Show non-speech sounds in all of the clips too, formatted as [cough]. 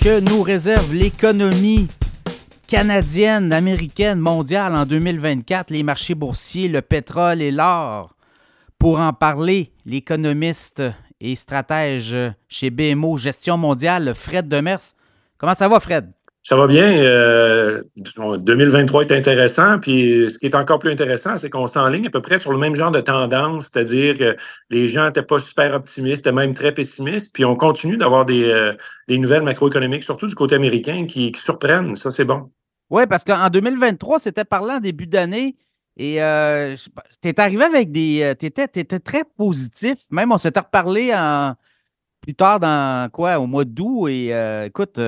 que nous réserve l'économie canadienne, américaine, mondiale en 2024, les marchés boursiers, le pétrole et l'or. Pour en parler, l'économiste et stratège chez BMO Gestion mondiale, Fred Demers. Comment ça va, Fred? Ça va bien. 2023 euh, est intéressant. Puis ce qui est encore plus intéressant, c'est qu'on s'enligne à peu près sur le même genre de tendance, c'est-à-dire que les gens n'étaient pas super optimistes, étaient même très pessimistes. Puis on continue d'avoir des, euh, nouvelles macroéconomiques, surtout du côté américain, qui, surprennent. Ça, c'est bon. Oui, parce qu'en 2023, c'était parlant en début d'année. Et euh, tu es arrivé avec des. Tu étais, très positif. Même, on s'était reparlé plus tard dans quoi, au mois d'août. Et écoute,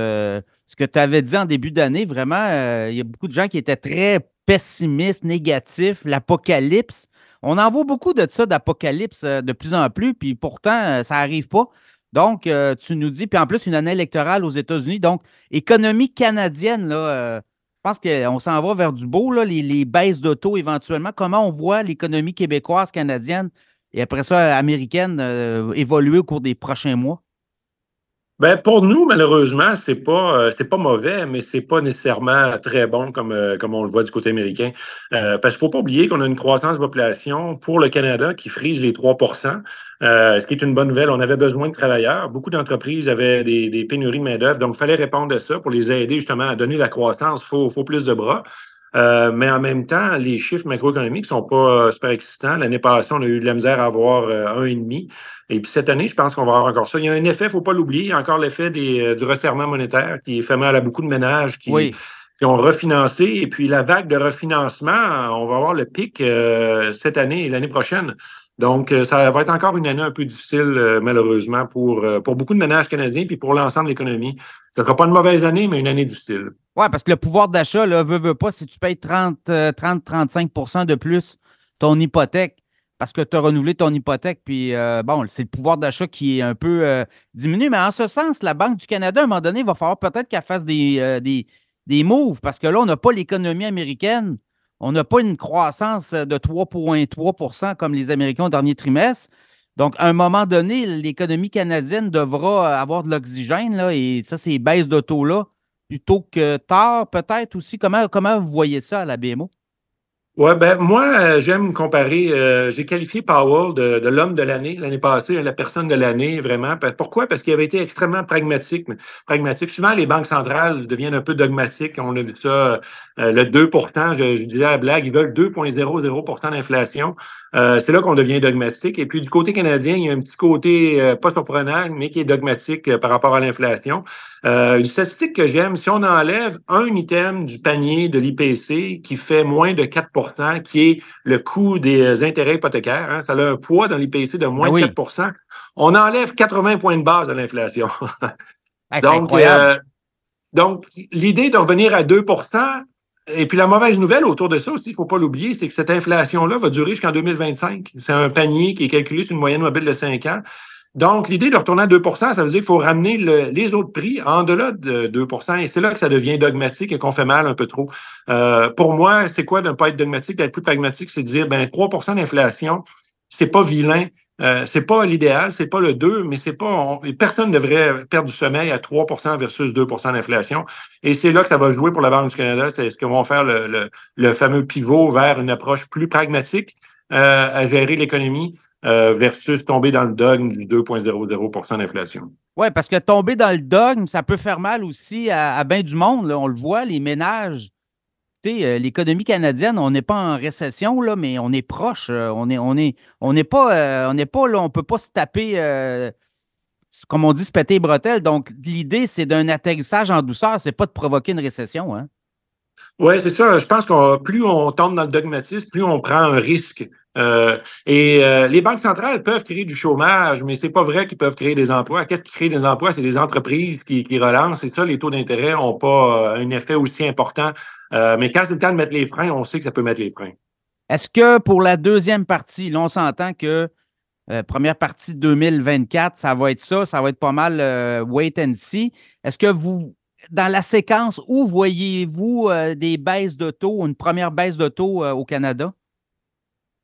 ce que tu avais dit en début d'année, vraiment, euh, il y a beaucoup de gens qui étaient très pessimistes, négatifs, l'apocalypse. On en voit beaucoup de ça, d'apocalypse, euh, de plus en plus, puis pourtant, euh, ça n'arrive pas. Donc, tu nous dis, puis en plus, une année électorale aux États-Unis. Donc, économie canadienne, là, je pense qu'on s'en va vers du beau, là, les, baisses d'auto éventuellement. Comment on voit l'économie québécoise, canadienne et après ça, américaine évoluer au cours des prochains mois? Ben pour nous, malheureusement, c'est pas euh, c'est pas mauvais, mais c'est pas nécessairement très bon comme, euh, comme on le voit du côté américain. Euh, parce qu'il faut pas oublier qu'on a une croissance de population pour le Canada qui frise les 3% ce qui est une bonne nouvelle. On avait besoin de travailleurs. Beaucoup d'entreprises avaient des, pénuries de main-d'œuvre, donc il fallait répondre à ça pour les aider justement à donner la croissance. Il faut, faut plus de bras. Euh, mais en même temps, les chiffres macroéconomiques sont pas euh, super excitants. L'année passée, on a eu de la misère à avoir euh, un et demi. Et puis cette année, je pense qu'on va avoir encore ça. Il y a un effet, il faut pas l'oublier, il y a encore l'effet du resserrement monétaire qui fait mal à beaucoup de ménages qui, qui ont refinancé. Et puis la vague de refinancement, on va avoir le pic cette année et l'année prochaine. Donc, ça va être encore une année un peu difficile, malheureusement, pour, pour beaucoup de ménages canadiens puis pour l'ensemble de l'économie. Ce ne sera pas une mauvaise année, mais une année difficile. Oui, parce que le pouvoir d'achat, là, veut, veut pas, si tu payes 30-35% euh, de plus ton hypothèque, parce que tu as renouvelé ton hypothèque, puis euh, bon, c'est le pouvoir d'achat qui est un peu euh, diminué. Mais en ce sens, la Banque du Canada, à un moment donné, il va falloir peut-être qu'elle fasse des, des, des, moves, parce que là, on n'a pas l'économie américaine. On n'a pas une croissance de 3,3% comme les Américains au dernier trimestre. Donc, à un moment donné, l'économie canadienne devra avoir de l'oxygène, et ça, ces baisses de taux-là plutôt que tard, peut-être aussi. Comment, comment vous voyez ça à la BMO? Oui, ben moi, euh, j'aime comparer. Euh, j'ai qualifié Powell de, l'homme de l'année l'année passée, la personne de l'année, vraiment. Pourquoi? Parce qu'il avait été extrêmement pragmatique. pragmatique. Souvent, les banques centrales deviennent un peu dogmatiques. On a vu ça, euh, le 2 je, je, disais à la blague, ils veulent 2,00% d'inflation. C'est là qu'on devient dogmatique. Et puis, du côté canadien, il y a un petit côté pas surprenant, mais qui est dogmatique par rapport à l'inflation. une statistique que j'aime, si on enlève un item du panier de l'IPC qui fait moins de 4% qui est le coût des intérêts hypothécaires. Hein. Ça a un poids dans l'IPC de moins de 4% On enlève 80 points de base à l'inflation. [laughs] donc, euh, donc, l'idée de revenir à 2 et puis la mauvaise nouvelle autour de ça aussi, il ne faut pas l'oublier, c'est que cette inflation-là va durer jusqu'en 2025. C'est un panier qui est calculé sur une moyenne mobile de 5 ans. Donc, l'idée de retourner à 2% ça veut dire qu'il faut ramener les autres prix en delà de 2% et c'est là que ça devient dogmatique et qu'on fait mal un peu trop. Euh, pour moi, c'est quoi de ne pas être dogmatique, d'être plus pragmatique, c'est de dire, ben 3% d'inflation, c'est pas vilain, euh, c'est pas l'idéal, c'est pas le 2, mais c'est pas. personne ne devrait perdre du sommeil à 3% versus 2% d'inflation. Et c'est là que ça va jouer pour la Banque du Canada. C'est ce qu'ils vont faire le, le, fameux pivot vers une approche plus pragmatique euh, à gérer l'économie. Euh, versus tomber dans le dogme du 2,00% d'inflation. Oui, parce que tomber dans le dogme, ça peut faire mal aussi à, à bien du monde. On le voit, les ménages. Euh, l'économie canadienne, on n'est pas en récession, là, mais on est proche. Euh, on on est, on est pas, on n'est pas on ne peut pas se taper, comme on dit, se péter les bretelles. Donc, l'idée, c'est d'un atterrissage en douceur, c'est pas de provoquer une récession. Hein? Oui, c'est ça. Je pense que plus on tombe dans le dogmatisme, plus on prend un risque. Euh, et euh, les banques centrales peuvent créer du chômage, mais c'est pas vrai qu'ils peuvent créer des emplois. Qu'est-ce qui crée des emplois? C'est des entreprises qui, qui relancent. Et ça, les taux d'intérêt n'ont pas euh, un effet aussi important. mais quand c'est le temps de mettre les freins, on sait que ça peut mettre les freins. Est-ce que pour la deuxième partie, là, on s'entend que première partie 2024, ça va être ça, ça va être pas mal wait and see. Est-ce que vous, dans la séquence, où voyez-vous des baisses de taux, une première baisse de taux au Canada?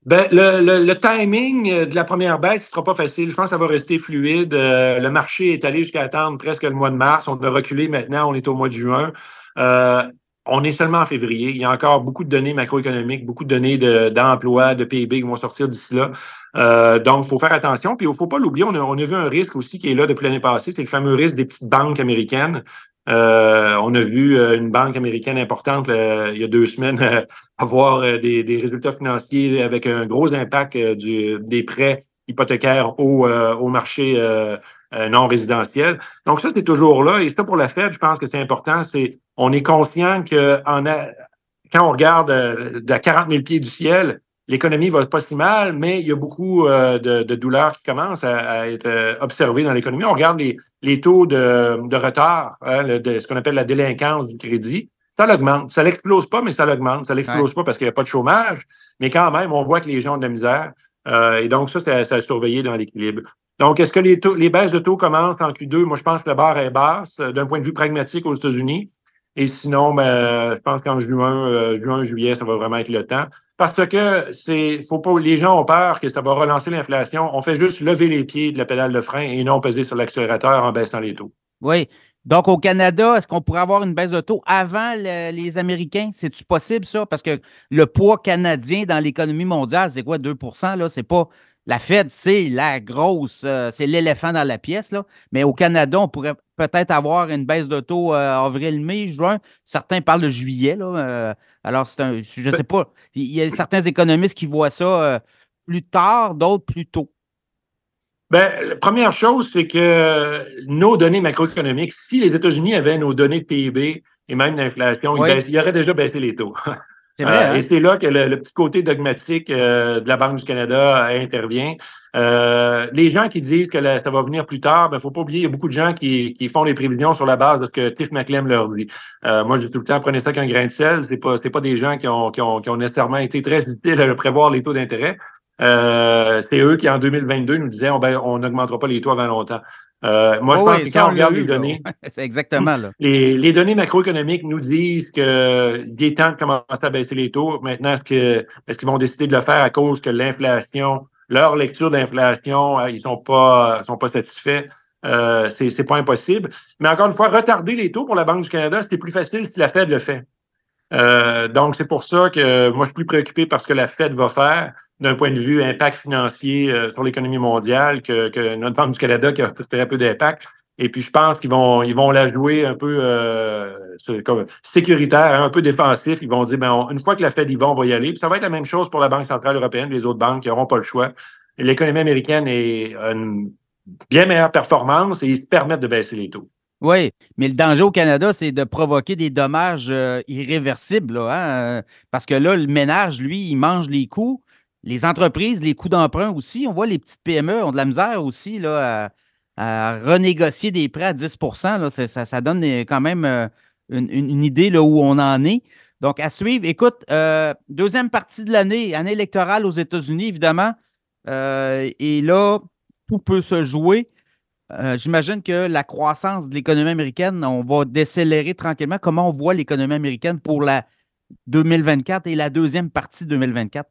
Ben, le, timing de la première baisse ne sera pas facile. Je pense que ça va rester fluide. Euh, le marché est allé jusqu'à attendre presque le mois de mars. On a reculé maintenant, on est au mois de juin. Euh, on est seulement en février. Il y a encore beaucoup de données macroéconomiques, beaucoup de données d'emploi, de, PIB qui vont sortir d'ici là. Euh, donc, il faut faire attention. Puis, il ne faut pas l'oublier, on a, on a vu un risque aussi qui est là depuis l'année passée. C'est le fameux risque des petites banques américaines. Euh, on a vu euh, une banque américaine importante il y a deux semaines [laughs] avoir des, résultats financiers avec un gros impact des prêts hypothécaires au, marché non résidentiel. Donc ça, c'est toujours là. Et ça, pour la Fed, je pense que c'est important. On est conscient que quand on regarde de 40 000 pieds du ciel, l'économie va pas si mal, mais il y a beaucoup euh, de, douleurs qui commencent à, être euh, observées dans l'économie. On regarde les, taux de, retard, hein, de, ce qu'on appelle la délinquance du crédit. Ça l'augmente. Ça l'explose pas, mais ça l'augmente. Ça l'explose pas parce qu'il n'y a pas de chômage, mais quand même, on voit que les gens ont de la misère. Euh, et donc, ça, c'est à, surveiller dans l'équilibre. Donc, est-ce que les, taux, les baisses de taux commencent en Q2? Moi, je pense que la barre est basse d'un point de vue pragmatique aux États-Unis. Et sinon, ben, je pense qu'en juin, juin, juillet, ça va vraiment être le temps parce que c'est, faut pas, les gens ont peur que ça va relancer l'inflation. On fait juste lever les pieds de la pédale de frein et non peser sur l'accélérateur en baissant les taux. Oui. Donc, au Canada, est-ce qu'on pourrait avoir une baisse de taux avant les Américains? C'est-tu possible, ça? Parce que le poids canadien dans l'économie mondiale, c'est quoi, 2% là? C'est pas. La Fed, c'est la grosse, euh, c'est l'éléphant dans la pièce, là. Mais au Canada, on pourrait peut-être avoir une baisse de taux euh, avril, mai, juin. Certains parlent de juillet, là. Euh, alors, c'est un, je ne sais pas. Il y a certains économistes qui voient ça euh, plus tard, d'autres plus tôt. Bien, la première chose, c'est que nos données macroéconomiques, si les États-Unis avaient nos données de PIB et même d'inflation, ils, auraient déjà baissé les taux. [laughs] Euh, hein? Et c'est là que le, petit côté dogmatique euh, de la Banque du Canada intervient. Euh, les gens qui disent que ça va venir plus tard, il ben, ne faut pas oublier, il y a beaucoup de gens qui, font des prévisions sur la base de ce que Tiff McClem leur dit. moi, je dis tout le temps, prenez ça qu'un grain de sel. C'est pas, pas des gens qui ont, qui ont, nécessairement été très utiles à prévoir les taux d'intérêt. C'est eux qui, en 2022, nous disaient ben, on n'augmentera pas les taux avant longtemps. Euh, moi, je pense que quand on regarde les données. [laughs] C'est exactement là. [laughs] Les, données macroéconomiques nous disent qu'il est temps de commencer à baisser les taux. Maintenant, est-ce qu'ils vont décider de le faire à cause que l'inflation, leur lecture d'inflation, euh, ils sont pas sont pas satisfaits? Euh, c'est pas impossible. Mais encore une fois, retarder les taux pour la Banque du Canada, c'est plus facile si la Fed le fait. Euh, donc, c'est pour ça que moi, je suis plus préoccupé par ce que la Fed va faire d'un point de vue impact financier euh, sur l'économie mondiale que, que, notre Banque du Canada qui a très peu d'impact. Et puis, je pense qu'ils vont, ils vont la jouer un peu euh, comme sécuritaire, hein, un peu défensif. Ils vont dire, ben, une fois que la Fed y va, on va y aller. Puis ça va être la même chose pour la Banque centrale européenne, les autres banques qui n'auront pas le choix. L'économie américaine est une bien meilleure performance et ils se permettent de baisser les taux. Oui, mais le danger au Canada, c'est de provoquer des dommages euh, irréversibles. hein? Parce que là, le ménage, lui, il mange les coûts les entreprises, les coûts d'emprunt aussi, on voit les petites PME ont de la misère aussi là, à, renégocier des prêts à 10% ça, donne quand même euh, une, idée là, où on en est. Donc, à suivre. Écoute, euh, deuxième partie de l'année, année électorale aux États-Unis, évidemment. Euh, et là, tout peut se jouer. J'imagine que la croissance de l'économie américaine, on va décélérer tranquillement. Comment on voit l'économie américaine pour la 2024 et la deuxième partie 2024?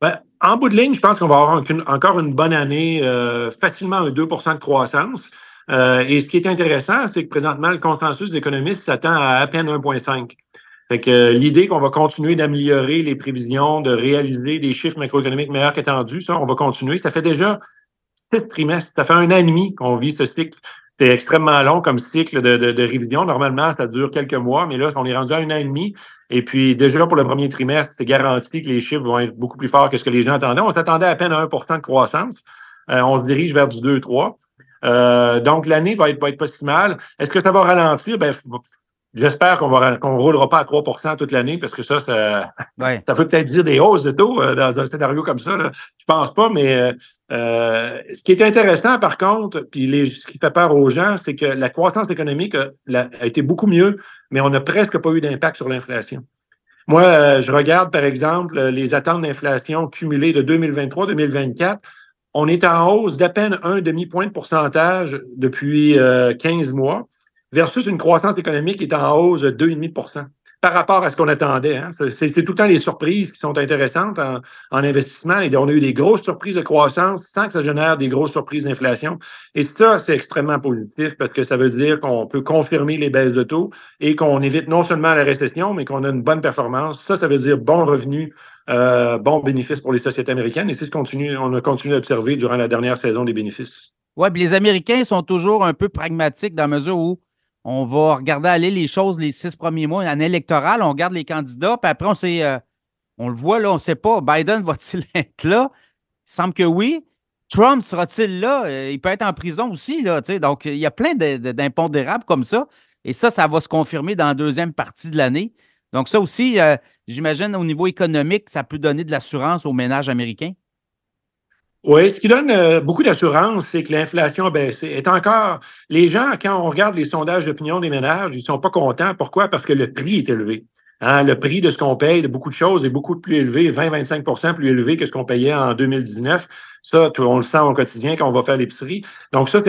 Ben, en bout de ligne, je pense qu'on va avoir encore une bonne année, euh, facilement un 2% de croissance. Euh, et ce qui est intéressant, c'est que présentement, le consensus d'économistes s'attend à à peine 1,5. Fait euh, l'idée qu'on va continuer d'améliorer les prévisions, de réaliser des chiffres macroéconomiques meilleurs qu'attendus, ça, on va continuer. Ça fait déjà sept trimestres, ça fait un an et demi qu'on vit ce cycle c'est extrêmement long comme cycle de, révision. Normalement, ça dure quelques mois, mais là, on est rendu à un an et demi. Et puis, déjà, pour le premier trimestre, c'est garanti que les chiffres vont être beaucoup plus forts que ce que les gens attendaient. On s'attendait à peine à 1% de croissance. Euh, on se dirige vers du 2-3. Euh, donc, l'année va être, être pas si mal. Est-ce que ça va ralentir? Ben, J'espère qu'on qu'on roulera pas à 3% toute l'année parce que ça, ça, [laughs] ça peut peut-être dire des hausses de taux euh, dans un scénario comme ça. Là. Je pense pas, mais euh, euh, ce qui est intéressant, par contre, puis les, ce qui fait peur aux gens, c'est que la croissance économique a, a, été beaucoup mieux, mais on n'a presque pas eu d'impact sur l'inflation. Moi, je regarde, par exemple, les attentes d'inflation cumulées de 2023-2024. On est en hausse d'à peine un demi-point de pourcentage depuis 15 mois versus une croissance économique qui est en hausse de 2,5% par rapport à ce qu'on attendait. Hein. C'est tout le temps les surprises qui sont intéressantes en, investissement. Et on a eu des grosses surprises de croissance sans que ça génère des grosses surprises d'inflation. Et ça, c'est extrêmement positif parce que ça veut dire qu'on peut confirmer les baisses de taux et qu'on évite non seulement la récession, mais qu'on a une bonne performance. Ça, ça veut dire bon revenu, euh, bon bénéfice pour les sociétés américaines. Et c'est ce qu'on a continué d'observer durant la dernière saison des bénéfices. Oui, les Américains sont toujours un peu pragmatiques dans la mesure où on va regarder aller les choses les six premiers mois. En électoral, on regarde les candidats, puis après, on sait, euh, on le voit là, on ne sait pas. Biden [laughs] va-t-il être là? Il semble que oui. Trump sera-t-il là? Euh, il peut être en prison aussi, là, donc il y a plein d'impondérables comme ça. Et ça, ça va se confirmer dans la deuxième partie de l'année. Donc, ça aussi, euh, j'imagine, au niveau économique, ça peut donner de l'assurance aux ménages américains. Oui, ce qui donne euh, beaucoup d'assurance, c'est que l'inflation a baissé. Est encore, les gens, quand on regarde les sondages d'opinion des ménages, ils sont pas contents. Pourquoi? Parce que le prix est élevé. Hein, le prix de ce qu'on paye de beaucoup de choses est beaucoup plus élevé, 20-25% plus élevé que ce qu'on payait en 2019. Ça, on le sent au quotidien quand on va faire l'épicerie. Donc ça,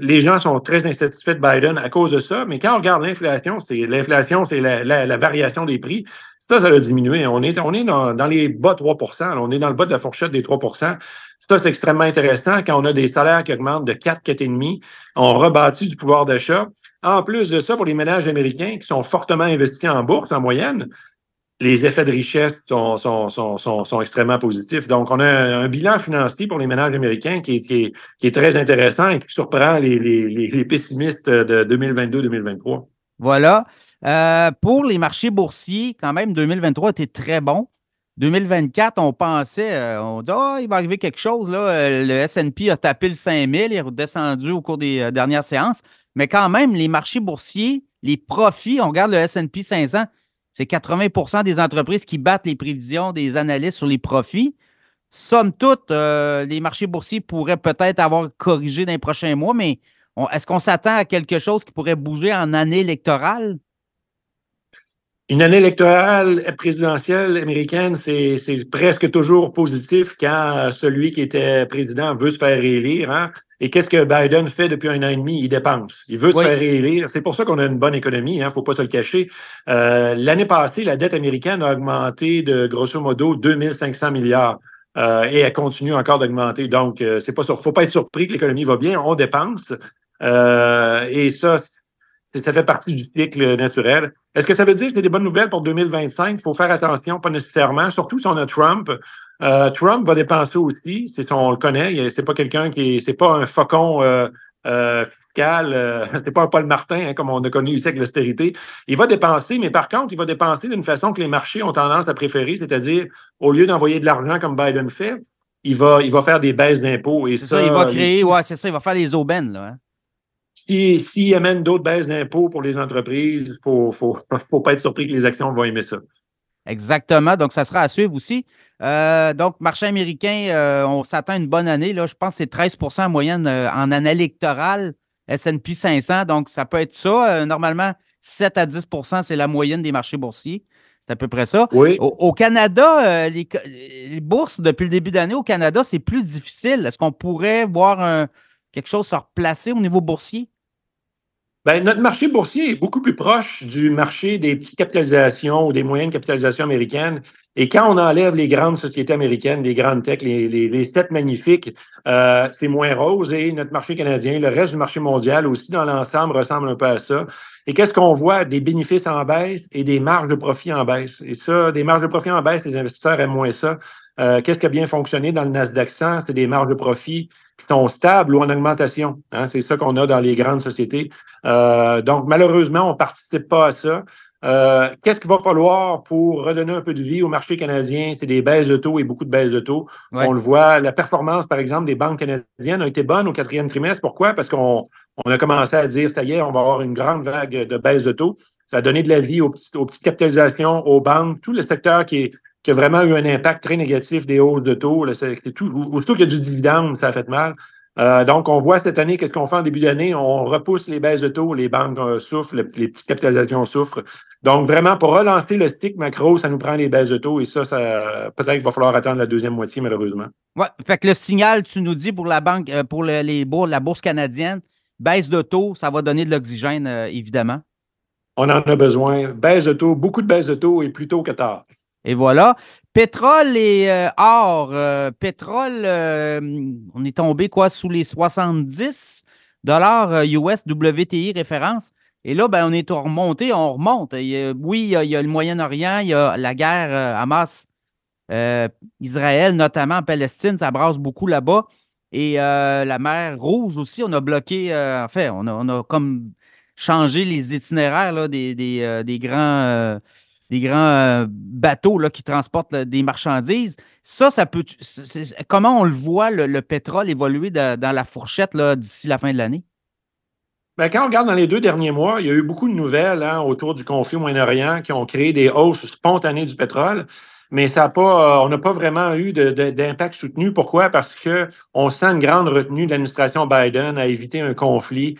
les gens sont très insatisfaits de Biden à cause de ça. Mais quand on regarde l'inflation, c'est l'inflation, c'est la, variation des prix. Ça, ça a diminué. On est, on est dans, les bas 3 On est dans le bas de la fourchette des 3 ça, c'est extrêmement intéressant. Quand on a des salaires qui augmentent de 4, 4,5, on rebâtit du pouvoir d'achat. En plus de ça, pour les ménages américains qui sont fortement investis en bourse en moyenne, les effets de richesse sont, sont, sont, sont, extrêmement positifs. Donc, on a un, bilan financier pour les ménages américains qui est, qui est, très intéressant et qui surprend les, les, pessimistes de 2022-2023. Voilà. Euh, pour les marchés boursiers, quand même, 2023 était très bon. 2024, on pensait, euh, on dit, oh, il va arriver quelque chose. Là. Euh, le SP a tapé le 5000, il est redescendu au cours des dernières séances. Mais quand même, les marchés boursiers, les profits, on regarde le SP 500, c'est 80% des entreprises qui battent les prévisions des analystes sur les profits. Somme toute, les marchés boursiers pourraient peut-être avoir corrigé dans les prochains mois, mais est-ce qu'on s'attend à quelque chose qui pourrait bouger en année électorale? Une année électorale présidentielle américaine, c'est presque toujours positif quand celui qui était président veut se faire réélire. Hein? Et qu'est-ce que Biden fait depuis un an et demi? Il dépense. Il veut se faire réélire. C'est pour ça qu'on a une bonne économie, il hein? ne faut pas se le cacher. Euh, L'année passée, la dette américaine a augmenté de grosso modo 2500 milliards. Euh, et elle continue encore d'augmenter. Donc, euh, c'est pas faut pas être surpris que l'économie va bien. On dépense. Euh, et ça, ça fait partie du cycle naturel. Est-ce que ça veut dire que c'est des bonnes nouvelles pour 2025? Il faut faire attention, pas nécessairement, surtout si on a Trump. Euh, Trump va dépenser aussi, c'est on le connaît, c'est pas quelqu'un qui c'est pas un faucon euh, euh, fiscal, [laughs] c'est pas un Paul Martin hein, comme on a connu ici avec l'austérité. Il va dépenser, mais par contre, il va dépenser d'une façon que les marchés ont tendance à préférer, c'est-à-dire au lieu d'envoyer de l'argent comme Biden fait, il va, il va faire des baisses d'impôts. Ça, il va créer, ouais, c'est ça, il va faire les aubaines, là. Hein. S'il si amène d'autres baisses d'impôts pour les entreprises, il ne faut, [laughs] faut, pas être surpris que les actions vont aimer ça. Exactement. Donc, ça sera à suivre aussi. Euh, donc, marché américain, euh, on s'attend une bonne année. Là, je pense que c'est 13% en moyenne euh, en année électorale, SP 500. Donc, ça peut être ça. normalement, 7 à 10% c'est la moyenne des marchés boursiers. C'est à peu près ça. Oui. Au, Canada, les, les, bourses, depuis le début d'année au Canada, c'est plus difficile. Est-ce qu'on pourrait voir un, quelque chose se replacer au niveau boursier? Ben, notre marché boursier est beaucoup plus proche du marché des petites capitalisations ou des moyennes capitalisations américaines. Et quand on enlève les grandes sociétés américaines, les grandes tech, les, les, sept magnifiques, euh, c'est moins rose. Et notre marché canadien, le reste du marché mondial aussi dans l'ensemble ressemble un peu à ça. Et qu'est-ce qu'on voit? Des bénéfices en baisse et des marges de profit en baisse. Et ça, des marges de profit en baisse, les investisseurs aiment moins ça. Euh, qu'est-ce qui a bien fonctionné dans le Nasdaq 100? C'est des marges de profit qui sont stables ou en augmentation. Hein? C'est ça qu'on a dans les grandes sociétés. Euh, donc, malheureusement, on ne participe pas à ça. Euh, qu'est-ce qu'il va falloir pour redonner un peu de vie au marché canadien? C'est des baisses de taux et beaucoup de baisses de taux. On le voit, la performance, par exemple, des banques canadiennes a été bonne au quatrième trimestre. Pourquoi? Parce qu'on on a commencé à dire, ça y est, on va avoir une grande vague de baisse de taux. Ça a donné de la vie aux, aux petites capitalisations, aux banques, tout le secteur qui est qui a vraiment eu un impact très négatif des hausses de taux. Tout, aussitôt qu'il y a du dividende, ça a fait mal. Euh, donc, on voit cette année, qu'est-ce qu'on fait en début d'année? On repousse les baisses de taux, les banques euh, souffrent, les, petites capitalisations souffrent. Donc, vraiment, pour relancer le stick macro, ça nous prend les baisses de taux et ça, ça peut-être qu'il va falloir attendre la deuxième moitié, malheureusement. Oui, fait que le signal, tu nous dis pour la banque, euh, pour les, la bourse canadienne, baisse de taux, ça va donner de l'oxygène, évidemment. On en a besoin. Baisse de taux, beaucoup de baisse de taux et plus tôt que tard. Et voilà. Pétrole et euh, or. Euh, pétrole, euh, on est tombé quoi sous les 70 dollars US WTI référence. Et là, ben, on est remonté, on remonte. oui, il y, a, le Moyen-Orient, il y a la guerre Hamas, Israël, notamment en Palestine, ça brasse beaucoup là-bas. Et la mer Rouge aussi, on a bloqué, en fait, on a, comme changé les itinéraires des, des, grands des grands euh, bateaux là, qui transportent des marchandises. Ça, ça peut. comment on le voit, le, pétrole évoluer dans la fourchette d'ici la fin de l'année? Bien, quand on regarde dans les deux derniers mois, il y a eu beaucoup de nouvelles hein, autour du conflit au Moyen-Orient qui ont créé des hausses spontanées du pétrole, mais ça pas, euh, on n'a pas vraiment eu d'impact soutenu. Pourquoi? Parce qu'on sent une grande retenue de l'administration Biden à éviter un conflit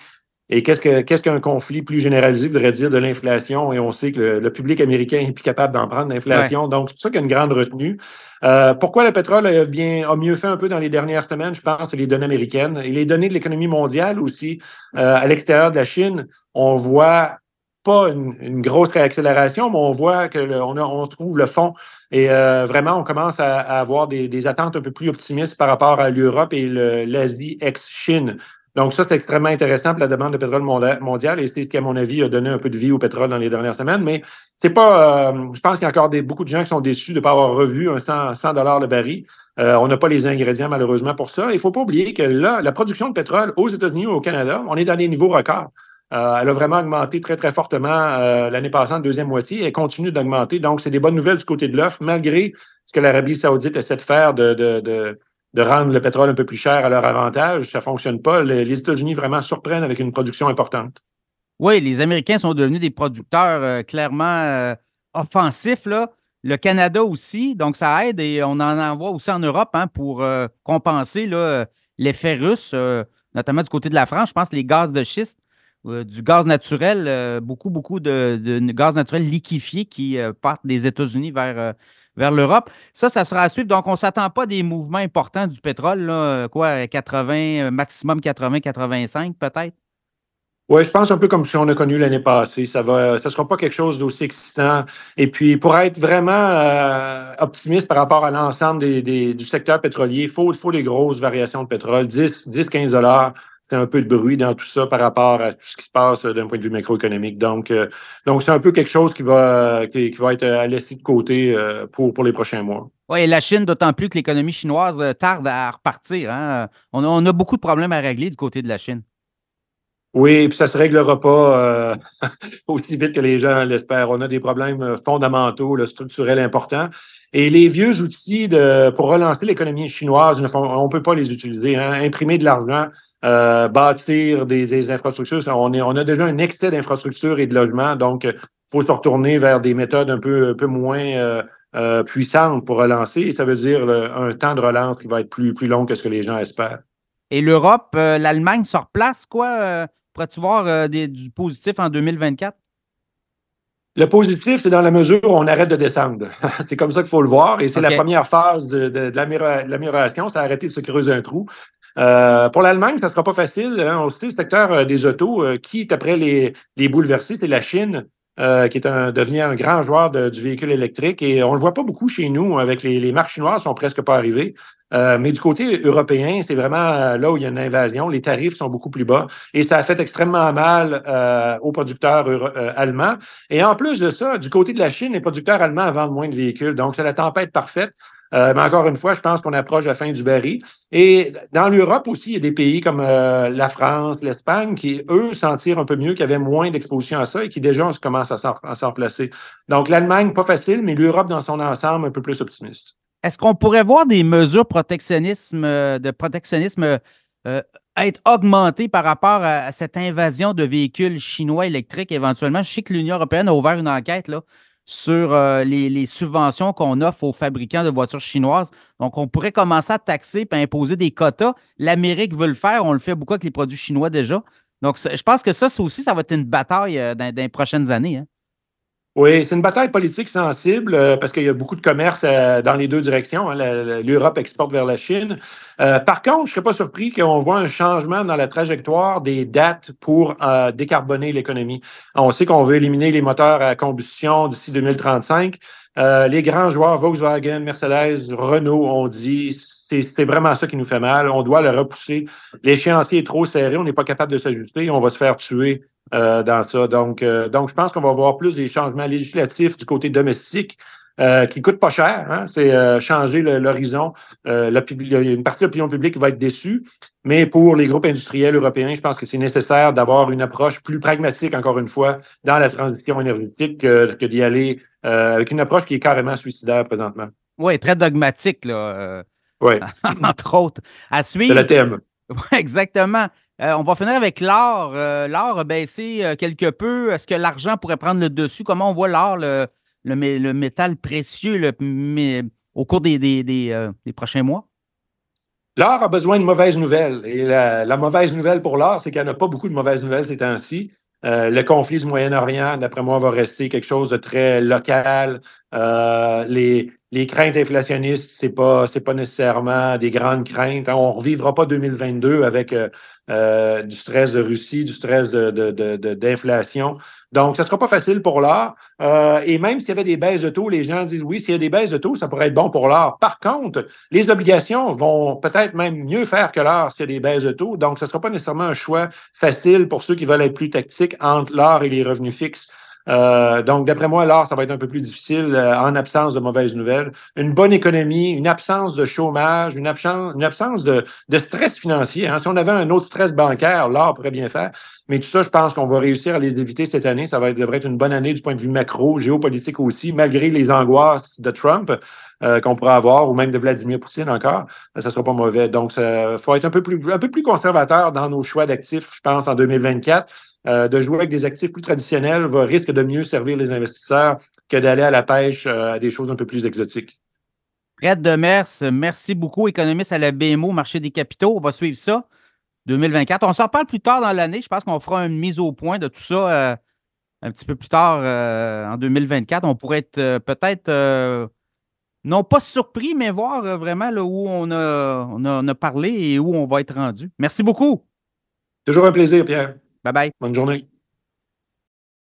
et qu'est-ce que qu'est-ce qu'un conflit plus généralisé voudrait dire de l'inflation? Et on sait que le, public américain est plus capable d'en prendre l'inflation. Donc, c'est ça qu'il y a une grande retenue. Euh, pourquoi le pétrole a, bien, a mieux fait un peu dans les dernières semaines? Je pense c'est les données américaines et les données de l'économie mondiale aussi. Euh, à l'extérieur de la Chine, on voit pas une, grosse réaccélération, mais on voit que on, on, trouve le fond. Et euh, vraiment, on commence à, avoir des, des, attentes un peu plus optimistes par rapport à l'Europe et l'Asie ex-Chine. Donc, ça, c'est extrêmement intéressant pour la demande de pétrole mondial et c'est ce qui, à mon avis, a donné un peu de vie au pétrole dans les dernières semaines. Mais c'est pas, euh, je pense qu'il y a encore beaucoup de gens qui sont déçus de ne pas avoir revu un 100, 100 le baril. Euh, on n'a pas les ingrédients, malheureusement, pour ça. Il ne faut pas oublier que là, la production de pétrole aux États-Unis ou au Canada, on est dans des niveaux records. Euh, elle a vraiment augmenté très, très fortement l'année passée, en deuxième moitié, et elle continue d'augmenter. Donc, c'est des bonnes nouvelles du côté de l'offre, malgré ce que l'Arabie saoudite essaie de faire de de rendre le pétrole un peu plus cher à leur avantage. Ça ne fonctionne pas. Les, États-Unis vraiment surprennent avec une production importante. Oui, les Américains sont devenus des producteurs euh, clairement euh, offensifs. Là. Le Canada aussi, donc ça aide et on en envoie aussi en Europe hein, pour euh, compenser l'effet russe, notamment du côté de la France. Je pense les gaz de schiste, du gaz naturel, beaucoup, beaucoup de, de, gaz naturel liquéfié qui partent des États-Unis vers vers l'Europe. Ça, ça sera à suivre. Donc, on ne s'attend pas des mouvements importants du pétrole, quoi, 80, maximum 80, 85 peut-être? Oui, je pense un peu comme si on a connu l'année passée. Ça va, ça sera pas quelque chose d'aussi excitant. Et puis, pour être vraiment euh, optimiste par rapport à l'ensemble du secteur pétrolier, il faut, faut des grosses variations de pétrole, 10, 10 15 dollars c'est un peu de bruit dans tout ça par rapport à tout ce qui se passe euh, d'un point de vue macroéconomique. Donc, euh, donc c'est un peu quelque chose qui va, qui, va être à laisser de côté euh, pour, pour les prochains mois. Oui, et la Chine, d'autant plus que l'économie chinoise tarde à repartir. Hein. On, a, on, a, beaucoup de problèmes à régler du côté de la Chine. Oui, puis ça ne se réglera pas [laughs] aussi vite que les gens l'espèrent. On a des problèmes fondamentaux, le structurels importants. Et les vieux outils de, pour relancer l'économie chinoise, on ne peut pas les utiliser. Hein. Imprimer de l'argent, euh, bâtir des, infrastructures. On, est, on a déjà un excès d'infrastructures et de logements, donc il faut se retourner vers des méthodes un peu, un peu moins euh, euh, puissantes pour relancer. Et ça veut dire un temps de relance qui va être plus, plus long que ce que les gens espèrent. Et l'Europe, l'Allemagne se replace, quoi? Pourrais-tu voir du positif en 2024? Le positif, c'est dans la mesure où on arrête de descendre. [laughs] c'est comme ça qu'il faut le voir. Et c'est la première phase de, de, de l'amélioration, c'est arrêter de se creuser un trou. Euh, pour l'Allemagne, ça ne sera pas facile. Hein. On sait, le secteur euh, des autos, euh, qui est après les, les bouleversés, c'est la Chine. qui est un, devenu un grand joueur du véhicule électrique. Et on ne le voit pas beaucoup chez nous. Avec les, les marques chinoises sont presque pas arrivées. mais du côté européen, c'est vraiment là où il y a une invasion. Les tarifs sont beaucoup plus bas. Et ça a fait extrêmement mal aux producteurs allemands. Et en plus de ça, du côté de la Chine, les producteurs allemands vendent moins de véhicules. Donc, c'est la tempête parfaite. Euh, mais encore une fois, je pense qu'on approche la fin du baril. Et dans l'Europe aussi, il y a des pays comme euh, la France, l'Espagne, qui, eux, s'en tirent un peu mieux, qui avaient moins d'exposition à ça et qui déjà commencent à s'en replacer. Donc, l'Allemagne, pas facile, mais l'Europe dans son ensemble, un peu plus optimiste. Est-ce qu'on pourrait voir des mesures euh, de protectionnisme être augmentées par rapport à, cette invasion de véhicules chinois électriques éventuellement? Je sais que l'Union européenne a ouvert une enquête là, sur euh, les, subventions qu'on offre aux fabricants de voitures chinoises. Donc, on pourrait commencer à taxer et imposer des quotas. L'Amérique veut le faire. On le fait beaucoup avec les produits chinois déjà. Donc, je pense que ça, ça aussi, ça va être une bataille euh, dans, les prochaines années. Hein. Oui, c'est une bataille politique sensible euh, parce qu'il y a beaucoup de commerce euh, dans les deux directions. Hein. L'Europe exporte vers la Chine. Euh, par contre, je ne serais pas surpris qu'on voit un changement dans la trajectoire des dates pour décarboner l'économie. On sait qu'on veut éliminer les moteurs à combustion d'ici 2035. les grands joueurs, Volkswagen, Mercedes, Renault, ont dit c'est vraiment ça qui nous fait mal. On doit le repousser. L'échéancier est trop serré, on n'est pas capable de s'ajuster, on va se faire tuer euh, dans ça. Donc, euh, donc, je pense qu'on va voir plus des changements législatifs du côté domestique euh, qui coûtent pas cher. Hein. C'est changer l'horizon. une partie de l'opinion publique va être déçue, mais pour les groupes industriels européens, je pense que c'est nécessaire d'avoir une approche plus pragmatique, encore une fois, dans la transition énergétique que, que d'y aller avec une approche qui est carrément suicidaire présentement. Oui, très dogmatique, là. Oui. [laughs] Entre autres. À suivre. C'est le thème. Oui, exactement. Euh, on va finir avec l'or. Euh, l'or a baissé euh, quelque peu. Est-ce que l'argent pourrait prendre le dessus? Comment on voit l'or, le, métal précieux, au cours des, prochains mois? L'or a besoin de mauvaises nouvelles. Et la, mauvaise nouvelle pour l'or, c'est qu'il n'y en a pas beaucoup de mauvaises nouvelles ces temps-ci. Le conflit du Moyen-Orient, d'après moi, va rester quelque chose de très local. Les, craintes inflationnistes, c'est pas c'est pas nécessairement des grandes craintes. On ne revivra pas 2022 avec euh, du stress de Russie, du stress d'inflation. De, donc, ce ne sera pas facile pour l'or. Euh, et même s'il y avait des baisses de taux, les gens disent oui, s'il y a des baisses de taux, ça pourrait être bon pour l'or. Par contre, les obligations vont peut-être même mieux faire que l'or s'il y a des baisses de taux. Donc, ce ne sera pas nécessairement un choix facile pour ceux qui veulent être plus tactiques entre l'or et les revenus fixes. Euh, donc, d'après moi, l'or, ça va être un peu plus difficile euh, en absence de mauvaises nouvelles. Une bonne économie, une absence de chômage, une absence, une absence de, stress financier. Hein. Si on avait un autre stress bancaire, l'or pourrait bien faire. Mais tout ça, je pense qu'on va réussir à les éviter cette année. Ça va être, devrait être une bonne année du point de vue macro, géopolitique aussi, malgré les angoisses de Trump euh, qu'on pourrait avoir, ou même de Vladimir Poutine encore. Ça ne sera pas mauvais. Donc, il faut être un peu plus, un peu plus conservateur dans nos choix d'actifs, je pense, en 2024. Euh, de jouer avec des actifs plus traditionnels va, risque de mieux servir les investisseurs que d'aller à la pêche euh, à des choses un peu plus exotiques. Fred Demers, merci beaucoup, économiste à la BMO, marché des capitaux. On va suivre ça 2024. On s'en parle plus tard dans l'année. Je pense qu'on fera une mise au point de tout ça euh, un petit peu plus tard en 2024. On pourrait être peut-être, non pas surpris, mais voir vraiment où on a, on a parlé et où on va être rendu. Merci beaucoup. Toujours un plaisir, Pierre. Bye bye. Bonne journée.